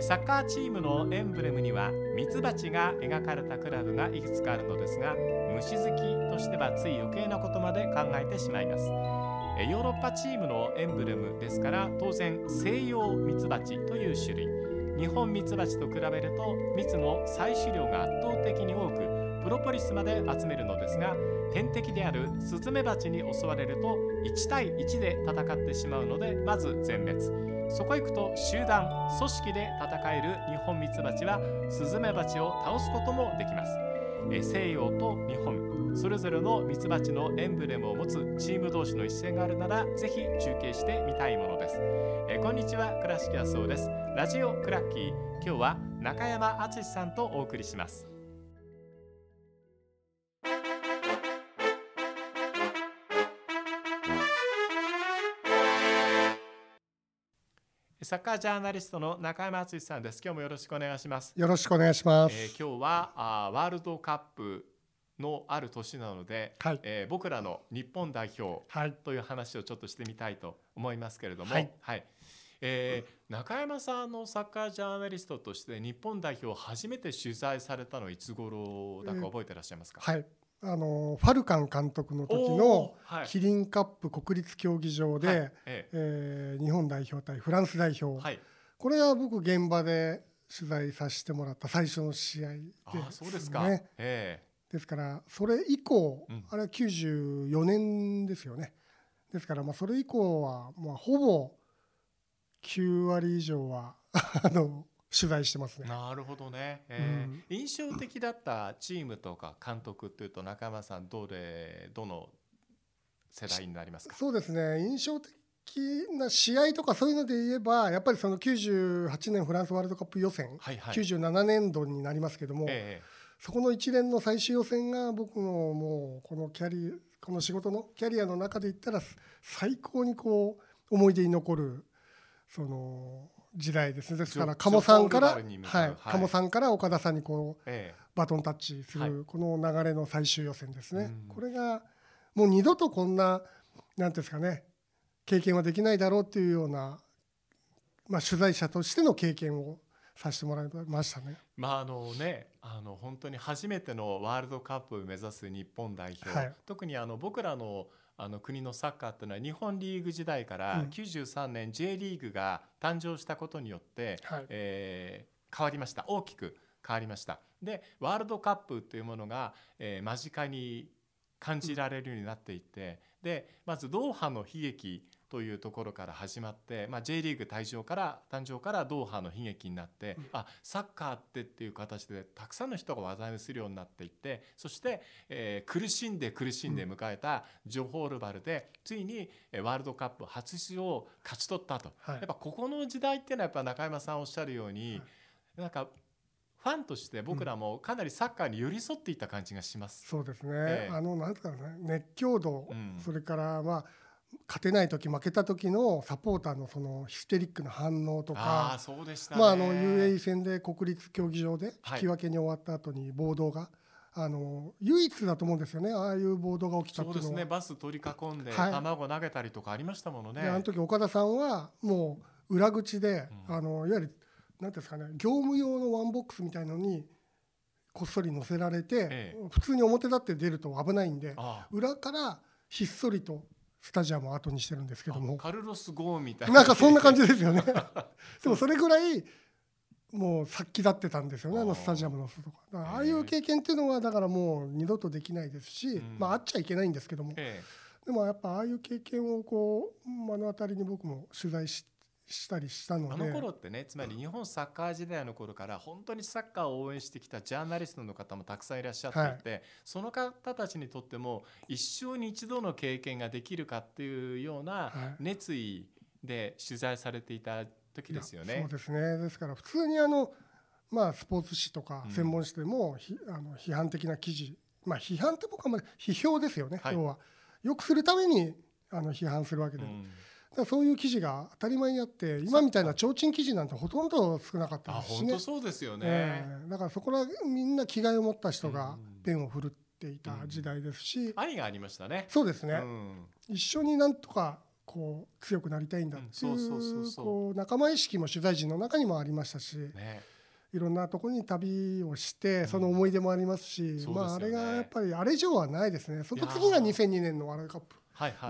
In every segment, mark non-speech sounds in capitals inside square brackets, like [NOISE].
サッカーチームのエンブレムにはミツバチが描かれたクラブがいくつかあるのですが虫好きとしてはつい余計なことまで考えてしまいます。ヨーロッパチームのエンブレムですから当然西洋ミツバチという種類。日本ミツバチと比べると蜜の採取量が圧倒的に多くプロポリスまで集めるのですが天敵であるスズメバチに襲われると1対1で戦ってしまうのでまず全滅そこへ行くと集団組織で戦える日本ミツバチはスズメバチを倒すこともできます。西洋と日本それぞれのミツバチのエンブレムを持つチーム同士の一戦があるならぜひ中継してみたいものです。えこんにちは倉敷康夫です。ラジオクラッキー。今日は中山敦さんとお送りします。サッカージャーナリストの中山敦さんです。今日もよろしくお願いします。よろしくお願いします。えー、今日はあワールドカップのある年なので、はい、えー、僕らの日本代表という話をちょっとしてみたいと思いますけれども、はい、はい、えー、中山さんのサッカージャーナリストとして日本代表を初めて取材されたのいつ頃だか覚えてらっしゃいますか、えー、はいあのファルカン監督の時のキリンカップ国立競技場で、はい、ええ。ー、日本代表対フランス代表、はい、これは僕現場で取材させてもらった最初の試合です、ね、あそうですか、えー、ですからそれ以降、うん、あれは94年ですよね。ですからまあそれ以降はまあほぼ9割以上はあの取材してますね。なるほどね、えー、うん、印象的だったチームとか監督っていうと中山さんどれどの世代になりますか？そうですね。印象的な試合とかそういうので言えばやっぱりその98年フランスワールドカップ予選、はいはい、97年度になりますけども、えー、そこの一連の最終予選が僕のもうこのキャリこの仕事のキャリアの中で言ったら最高にこう思い出に残るその時代ですね。ですから鴨さんから、はい、鴨さんから岡田さんにこう、ええ、バトンタッチするこの流れの最終予選ですね、はい、これがもう二度とこんななんですかね経験はできないだろうっていうような、まあ、取材者としての経験をさせてもらいましたね。まああのねあの本当に初めてのワールドカップを目指す日本代表、はい、特にあの僕らのあの国のサッカーっていうのは日本リーグ時代から93年 J リーグが誕生したことによって、うん、えー、変わりました。大きく変わりました。でワールドカップというものが、えー、間近に感じられるようになっていってでまずドーハの悲劇というところから始まって、まあ、J リーグ誕生から誕生からドーハの悲劇になって、うん、あサッカーってっていう形でたくさんの人が話題にするようになっていってそして、えー、苦しんで苦しんで迎えたジョホールバルでついにワールドカップ初出場を勝ち取ったと、はい、やっぱここの時代っていうのはやっぱ中山さんおっしゃるように、はい、なんかファンとして僕らもかなりサッカーに寄り添っていった感じがします。そうですね。えー、あのなんですかね、熱狂度、うん、それからまあ勝てない時負けた時のサポーターのそのヒステリックな反応とかそうでした、まあ、あの UAE 戦で国立競技場で引き分けに終わった後に暴動が、あの唯一だと思うんですよね。ああいう暴動が起きたそうですね。バス取り囲んで、卵投げたりとかありましたものね。あの時岡田さんはもう裏口で、うん、あのいわゆる何ですかね業務用のワンボックスみたいのにこっそり乗せられて、ええ、普通に表立って出ると危ないんで裏からひっそりとスタジアムを後にしてるんですけども。カルロス・ゴーンみたいな。なんかそんな感じですよね。[LAUGHS] でもそれぐらいもう殺気立ってたんですよねあのスタジアムの外。がああいう経験っていうのはだからもう二度とできないですし、まああっちゃいけないんですけども、でもやっぱああいう経験をこう目の当たりに僕も取材ししたりしたので。あの頃ってねつまり日本サッカー時代の頃から本当にサッカーを応援してきたジャーナリストの方もたくさんいらっしゃっていて、はい、その方たちにとっても一生に一度の経験ができるかっていうような熱意で取材されていた時ですよね。そうですね。ですから普通にあのまあ、スポーツ紙とか専門誌でも、うん、あの批判的な記事、まあ、批判って僕はま批評ですよね、はい、要は。よくするためにあの批判するわけで、うんだそういう記事が当たり前にあって今みたいな提灯記事なんてほとんど少なかったですしねそうですよね、えー、だからそこらみんな気概を持った人がペンを振るっていた時代ですし、愛がありましたね。そうですね、うん、一緒になんとかこう強くなりたいんだっていうこう仲間意識も取材陣の中にもありましたし、ね、いろんなところに旅をしてその思い出もありますし、うん、まあ、あれがやっぱりあれ以上はないですね。その次が2002年のワールドカップ。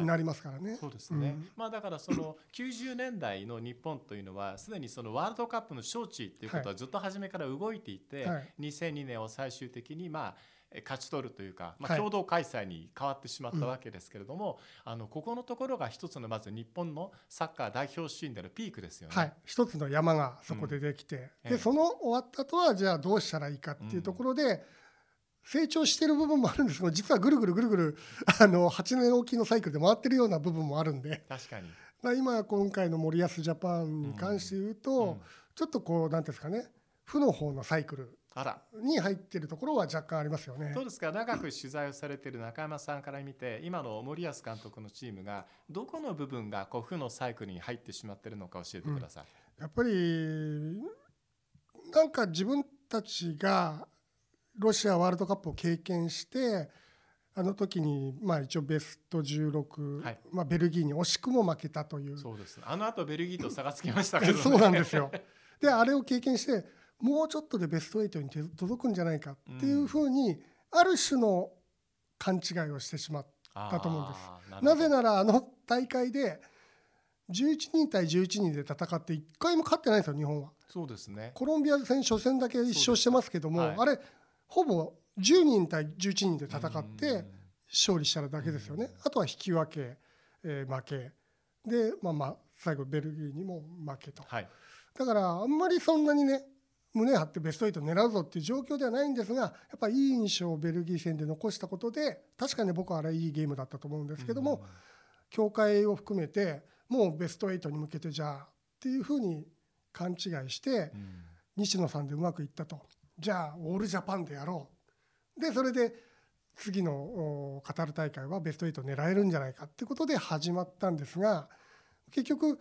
になりますからね。はいはい、そうですね。うん、まあだからその [COUGHS] 90年代の日本というのはすでにそのワールドカップの招致っていうことはずっと初めから動いていて、はい、2002年を最終的にまあ勝ち取るというか、まあ、共同開催に変わってしまったわけですけれども、はいうん、あのここのところが一つのまず日本のサッカー代表シーンでのピークですよね。はい、一つの山がそこでできて、うん、でその終わった後はじゃあどうしたらいいかっていうところで、うん、成長してる部分もあるんですけど実はぐるぐるぐるぐるあの8年おきのサイクルで回ってるような部分もあるんで。確かに、まあ、今今回の森保ジャパンに関して言うと、ちょっとこう何ていうんですかね。負の方のサイクルあら。に入っているところは若干ありますよね。どうですか。長く取材をされている中山さんから見て今の森保監督のチームがどこの部分がこう負のサイクルに入ってしまっているのか教えてください。うん、やっぱりなんか自分たちがロシアワールドカップを経験してあの時にまあ一応ベスト16、はい、まあベルギーに惜しくも負けたという。そうですあの後ベルギーと差がつきましたけど、ね、[LAUGHS] そうなんですよ。であれを経験してもうちょっとでベスト8に届くんじゃないかっていうふうに、ある種の勘違いをしてしまったと思うんです。なぜならあの大会で11人対11人で戦って1回も勝ってないんですよ日本は。そうですね。コロンビア戦初戦だけ1勝してますけども、はい、あれほぼ10人対11人で戦って勝利しただけですよね。あとは引き分け、えー、負け。でまあまあ最後ベルギーにも負けと。はい、だからあんまりそんなにね胸張ってベスト8狙うぞっていう状況ではないんですがやっぱりいい印象をベルギー戦で残したことで確かに僕はあれいいゲームだったと思うんですけども、協会を含めてもうベスト8に向けてじゃあっていうふうに勘違いして、西野さんでうまくいったとじゃあオールジャパンでやろう。でそれで次のカタール大会はベスト8狙えるんじゃないかってことで始まったんですが結局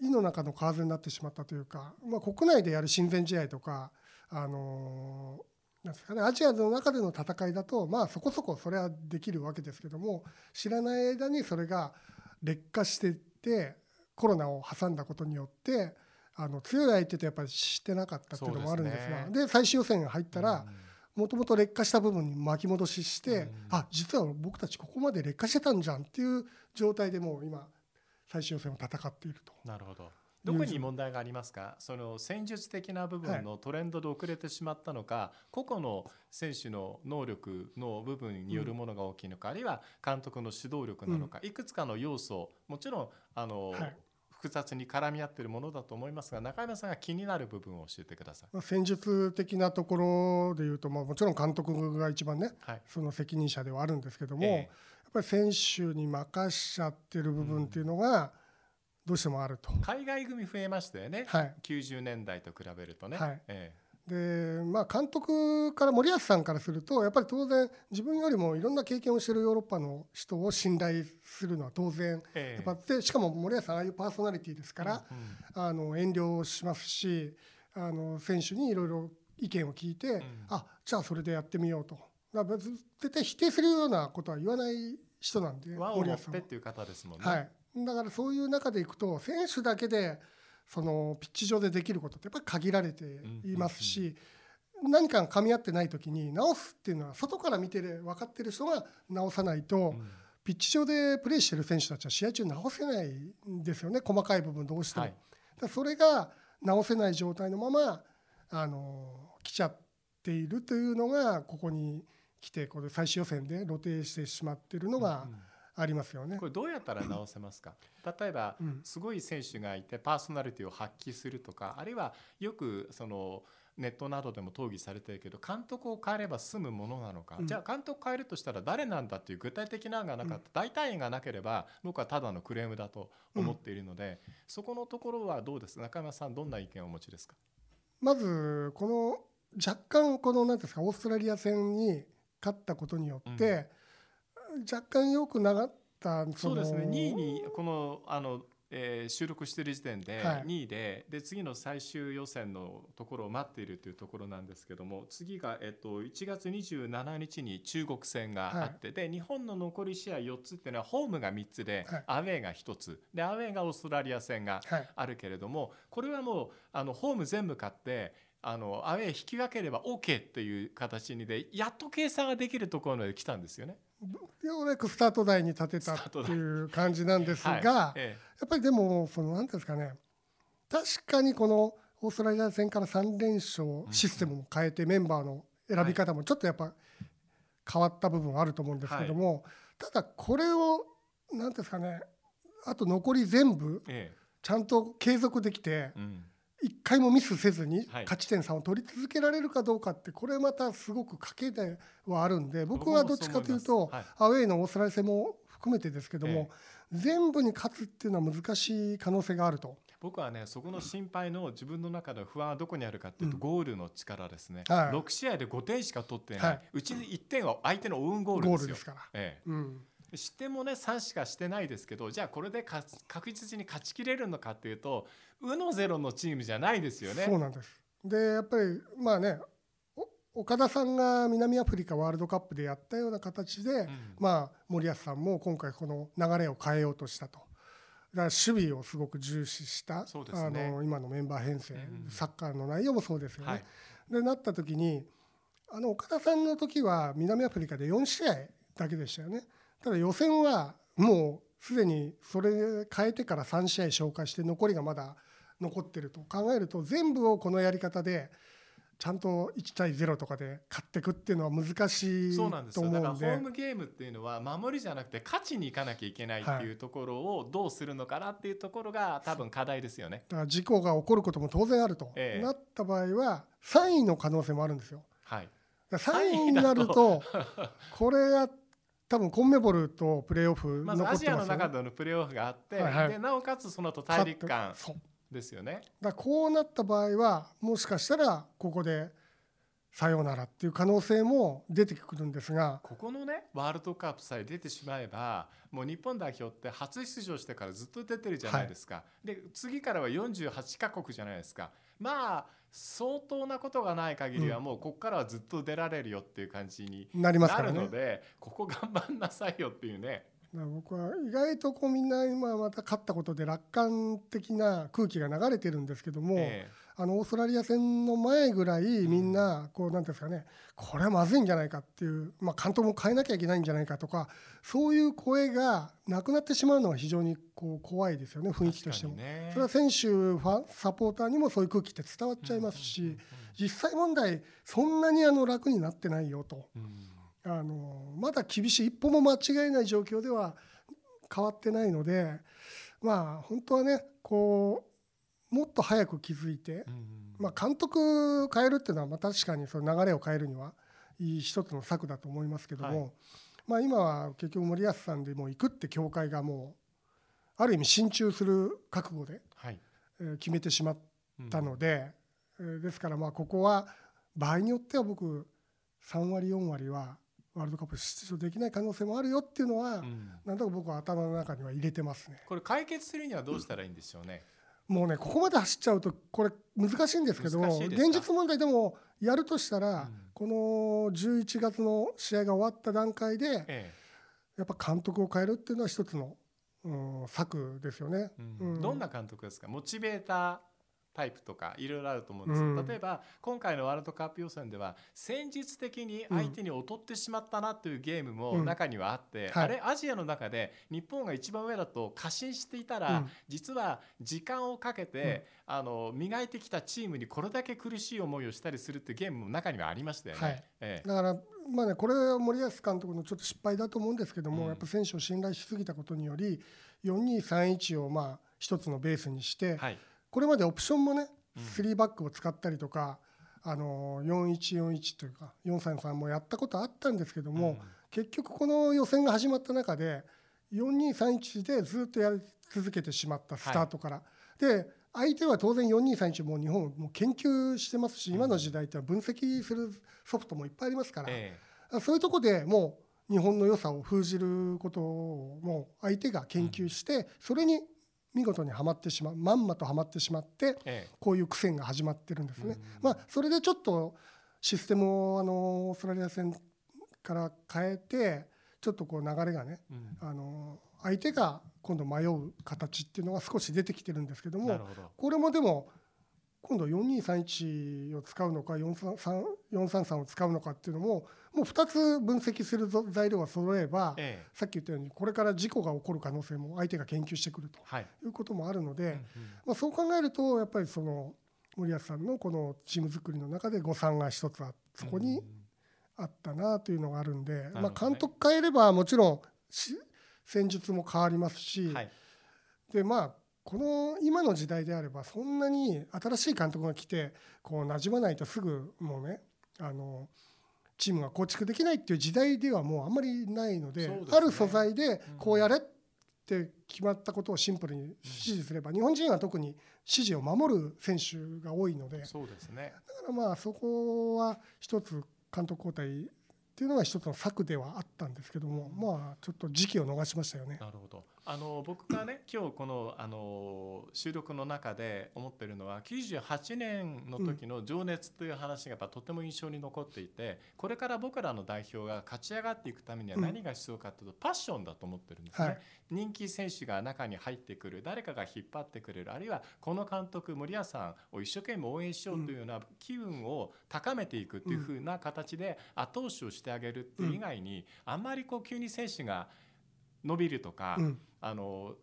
井の中の蛙になってしまったというか、まあ、国内でやる親善試合とか、あのなんですかね、アジアの中での戦いだと、まあ、そこそこそれはできるわけですけども知らない間にそれが劣化していってコロナを挟んだことによってあの強い相手とやっぱりしてなかったっていうのもあるんです。がで、ね、最終予選が入ったら、もともと劣化した部分に巻き戻しして、うん、あ実は僕たちここまで劣化してたんじゃんっていう状態でもう今最終予選を戦っていると。なるほど。どこに問題がありますか？その戦術的な部分のトレンドで遅れてしまったのか、はい、個々の選手の能力の部分によるものが大きいのか、うん、あるいは監督の指導力なのか、うん、いくつかの要素もちろんあの、はい、複雑に絡み合っているものだと思いますが中山さんが気になる部分を教えてください、まあ、戦術的なところでいうと、まあ、もちろん監督が一番ね、はい、その責任者ではあるんですけども、えー、やっぱり選手に任しちゃってる部分っていうのが、うんどうしてもあると。海外組増えましたよね、はい、90年代と比べるとね。はい。ええ、でまあ、監督から森保さんからするとやっぱり当然自分よりもいろんな経験をしているヨーロッパの人を信頼するのは当然、えやっぱでしかも森保さんああいうパーソナリティですから、うんうん、あの遠慮しますしあの選手にいろいろ意見を聞いて、うん、あじゃあそれでやってみようと。絶対否定するようなことは言わない人なんで森保さんは。っていう方ですもんね。はい。だからそういう中でいくと選手だけでそのピッチ上でできることってやっぱり限られていますし、何かが噛み合ってない時に直すっていうのは外から見て分かってる人が直さないと、ピッチ上でプレーしてる選手たちは試合中直せないんですよね。細かい部分どうしても。はそれが直せない状態のままあの来ちゃっているというのがここに来てこれ最終予選で露呈してしまっているのが、うんありますよね。これどうやったら直せますか？例えば、すごい選手がいてパーソナリティを発揮するとかあるいはよくそのネットなどでも討議されてるけど監督を変えれば済むものなのか、うん、じゃあ監督変えるとしたら誰なんだっていう具体的なのがなかった、うん、代替案がなければ僕はただのクレームだと思っているので、うん、そこのところはどうです？中山さんどんな意見をお持ちですか？まずこの若干この何ですかオーストラリア戦に勝ったことによって、若干よくなったそうですね。2位にこのあのえー、収録している時点で2位ではい、で次の最終予選のところを待っているというところなんですけども次が、えっと、1月27日に中国戦があって、はい、で日本の残り試合4つっていうのはホームが3つで、はい、アウェーが1つ。でアウェーがオーストラリア戦があるけれども、これはもうあのホーム全部勝ってあのアウェー引き分ければ OK っていう形にでやっと計算ができるところまで来たんですよね。ようやくスタート台に立てたっていう感じなんですが、はい、やっぱりでもその何ですかね。確かにこのオーストラリア戦から3連勝システムを変えてメンバーの選び方もちょっとやっぱ変わった部分はあると思うんですけども、ただこれを何ですかね。あと残り全部ちゃんと継続できて、一回もミスせずに勝ち点3を取り続けられるかどうかってこれまたすごく賭けではあるんで僕はどっちかというとアウェーのオーストラリア戦も含めてですけども全部に勝つっていうのは難しい可能性があると。僕はねそこの心配の自分の中で不安はどこにあるかっていうと、ゴールの力ですね、はい、6試合で5点しか取ってない、はい、うち1点は相手のオウンゴールですよ。ですから、ええ。うん失点もね3しかしてないですけどじゃあこれで確実に勝ちきれるのかっていうとうのゼロのチームじゃないですよね。そうなんですでやっぱりまあね岡田さんが南アフリカワールドカップでやったような形で、うん、まあ、森保さんも今回この流れを変えようとしたと。だから守備をすごく重視した、ね、あの今のメンバー編成、うん、サッカーの内容もそうですよね。はい、でなった時にあの岡田さんの時は南アフリカで4試合だけでしたよね。ただ予選はもうすでにそれ変えてから3試合消化して残りがまだ残ってると考えると全部をこのやり方でちゃんと1対0とかで勝っていくっていうのは難しいと思うんで。そうなんですよ。だからホームゲームっていうのは守りじゃなくて勝ちにいかなきゃいけないっていうところをどうするのかなっていうところが多分課題ですよね。だから事故が起こることも当然あると、ええ、なった場合は3位の可能性もあるんですよ。はい、3位になるとこれや多分コンメボルとプレーオフまずアジアの中でのプレーオフがあって、はいはい、でなおかつそのと。大陸間ですよね。だこうなった場合はもしかしたらここでさようならっていう可能性も出てくるんですが。ここのねワールドカップさえ出てしまえばもう日本代表って初出場してからずっと出てるじゃないですか、はい、で次からは48カ国じゃないですか。まあ相当なことがない限りはもうここからはずっと出られるよっていう感じになるので、ね、ここ頑張んなさいよっていうね。僕は意外とこうみんな今また勝ったことで楽観的な空気が流れてるんですけども、えー、あのオーストラリア戦の前ぐらいみんなこうなんですかねこれはまずいんじゃないかっていう、まあ、監督も変えなきゃいけないんじゃないかとかそういう声がなくなってしまうのは非常にこう怖いですよね雰囲気としても、ね、それは選手ファンサポーターにもそういう空気って伝わっちゃいますし実際問題そんなにあの楽になってないよと。うん。あのまだ厳しい一歩も間違えない状況では変わってないのでまあ本当はねこうもっと早く気づいて、まあ、監督変えるっていうのはまあ確かにその流れを変えるにはいい一つの策だと思いますけども、はい、まあ、今は結局森保さんでも行くって協会がもうある意味心中する覚悟で、はい。え決めてしまったので、うん、ですからまあここは場合によっては僕3割4割はワールドカップ出場できない可能性もあるよっていうのは、うん、なんとか僕は頭の中には入れてますね。これ解決するにはどうしたらいいんでしょうね。もうねここまで走っちゃうとこれ難しいんですけど現実問題でもやるとしたら、うん、この11月の試合が終わった段階で、ええ、やっぱ監督を変えるっていうのは一つの、うん、策ですよね、うん、どんな監督ですか？モチベータータイプとかいろいろあると思うんですよ、うん、例えば今回のワールドカップ予選では戦術的に相手に劣ってしまったなというゲームも中にはあって、うんはい、あれアジアの中で日本が一番上だと過信していたら、うん、実は時間をかけて、あの磨いてきたチームにこれだけ苦しい思いをしたりするっていうゲームも中にはありましたよね。はい。ええ、だからまあね、これは森保監督のちょっと失敗だと思うんですけども、やっぱ選手を信頼しすぎたことにより4231をまあ一つのベースにして、はいこれまでオプションもね3バックを使ったりとか、あの4141というか433もやったことあったんですけども、結局この予選が始まった中で4231でずっとやり続けてしまったスタートから。で相手は当然4231も日本も研究してますし今の時代って分析するソフトもいっぱいありますから、そういうとこでもう日本の良さを封じることをもう相手が研究してそれに見事にはまってしまうまんまとはまってしまって、こういう苦戦が始まってるんですね。まあ、それでちょっとシステムをあのオーストラリア戦から変えてちょっとこう流れがね、あの相手が今度迷う形っていうのが少し出てきてるんですけどもこれもでも今度4231を使うのか433を使うのかっていうのももう2つ分析する材料が揃えば、ええ、さっき言ったようにこれから事故が起こる可能性も相手が研究してくるとい。うこともあるので、はいうんうん、まあ、そう考えるとやっぱりその森保さんのこのチーム作りの中で誤算が一つあそこにあったなというのがあるんで、ね、まあ、監督変えればもちろん戦術も変わりますし、はい、でまあこの今の時代であればそんなに新しい監督が来てこう馴染まないとすぐもうねあのチームが構築できないっていう時代ではもうあんまりないので、ね、ある素材でこうやれって決まったことをシンプルに指示すれば、日本人は特に指示を守る選手が多いのでそうです、ね、だからまあそこは一つ監督交代っていうのが一つの策ではあったんですけども、まあちょっと時期を逃しましたよね。なるほど。あの僕がね [CLEARS THROAT] 今日このあの収録の中で思ってるのは98年の時の情熱という話がやっぱとても印象に残っていて、これから僕らの代表が勝ち上がっていくためには何が必要かというと、パッションだと思ってるんですね、はい、人気選手が中に入ってくる誰かが引っ張ってくれるあるいはこの監督森保さんを一生懸命応援しようというような機運を高めていくというふうな形で後押しをしてあげるっていう以外に、あんまりこう急に選手が伸びるとか、あの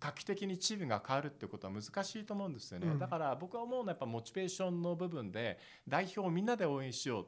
画期的にチームが変わるってことは難しいと思うんですよね、だから僕は思うのはやっぱモチベーションの部分で代表をみんなで応援しよう。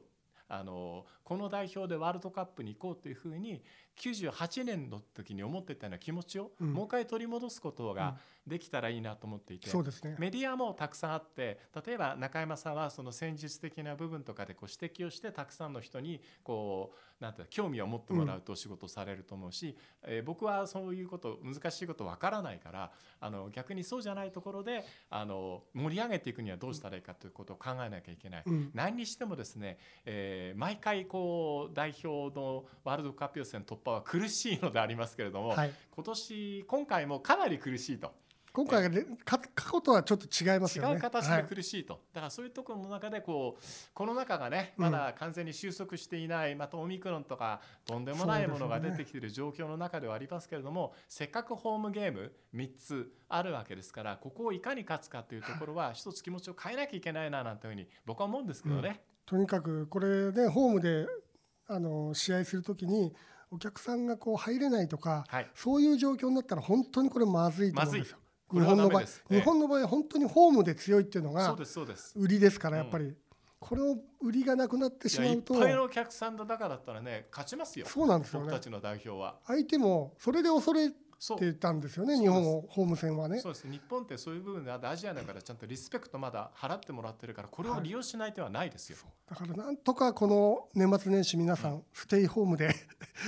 あのこの代表でワールドカップに行こうというふうに98年の時に思ってたような気持ちをもう一回取り戻すことができたらいいなと思っていて、そうですね、メディアもたくさんあって例えば中山さんはその戦術的な部分とかでこう指摘をしてたくさんの人にこうなんて興味を持ってもらうと仕事されると思うし、うん、えー、僕はそういうこと難しいことわからないからあの逆にそうじゃないところであの盛り上げていくにはどうしたらいいかということを考えなきゃいけない。うん、何にしてもですね、えー、毎回こう代表のワールドカップ予選突破は苦しいのでありますけれども、はい、今年今回もかなり苦しいと。今回が過去とはちょっと違いますよね。違う形で苦しいと、はい、だからそういうところの中でこうこの中がねまだ完全に収束していない、うん、またオミクロンとかとんでもないものが出てきている状況の中ではありますけれども、ね、せっかくホームゲーム3つあるわけですからここをいかに勝つかというところは一つ気持ちを変えなきゃいけないななんていうふうに僕は思うんですけどね。うん、とにかくこれねホームであの試合するときにお客さんがこう入れないとか、はい、そういう状況になったら本当にこれまずいと思うんですよ。日本の場合、日本の場合は本当にホームで強いっていうのが売りですからやっぱり。これを売りがなくなってしまうといっぱいのお客さんの中だったらね勝ちますよ。そうなんですよ、ね、僕たちの代表は。相手もそれで恐れってたんですよね日本をホーム戦はね。そうです。日本ってそういう部分でアジアだからちゃんとリスペクトまだ払ってもらってるからこれを利用しない手はないですよ、はい、だからなんとかこの年末年始皆さん、ステイホームで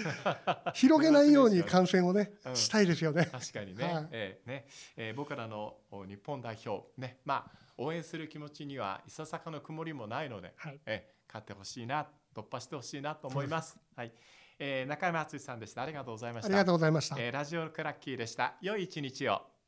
[LAUGHS] 広げないように感染をね、うん、したいですよね。確かにね,、はい、えー、ね、えー、僕らの日本代表ね。まあ応援する気持ちにはいささかの曇りもないので、はい、えー、勝ってほしいな突破してほしいなと思います。はいえー、中山敦さんでした。ありがとうございました。ありがとうございました。えー、ラジオクラッキーでした。良い一日を。